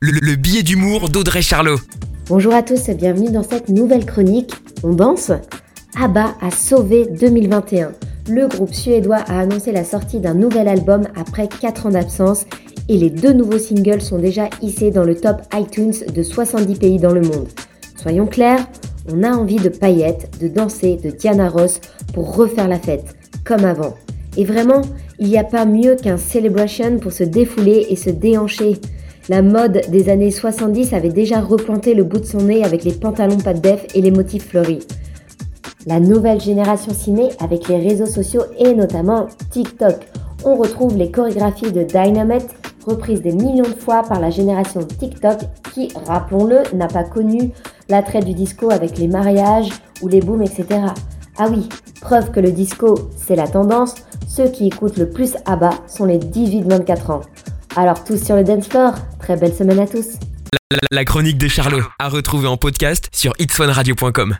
le, le billet d'humour d'Audrey Charlot. Bonjour à tous et bienvenue dans cette nouvelle chronique. On danse ABBA a sauvé 2021. Le groupe suédois a annoncé la sortie d'un nouvel album après 4 ans d'absence et les deux nouveaux singles sont déjà hissés dans le top iTunes de 70 pays dans le monde. Soyons clairs, on a envie de paillettes, de danser, de Diana Ross pour refaire la fête, comme avant. Et vraiment, il n'y a pas mieux qu'un celebration pour se défouler et se déhancher. La mode des années 70 avait déjà replanté le bout de son nez avec les pantalons pas de def et les motifs fleuris. La nouvelle génération ciné avec les réseaux sociaux et notamment TikTok. On retrouve les chorégraphies de Dynamite reprises des millions de fois par la génération TikTok qui, rappelons-le, n'a pas connu l'attrait du disco avec les mariages ou les booms, etc. Ah oui, preuve que le disco, c'est la tendance, ceux qui écoutent le plus à bas sont les 18-24 ans. Alors tous sur le dance floor, très belle semaine à tous. La, chronique de Charlot, à retrouver en podcast sur itswanradio.com.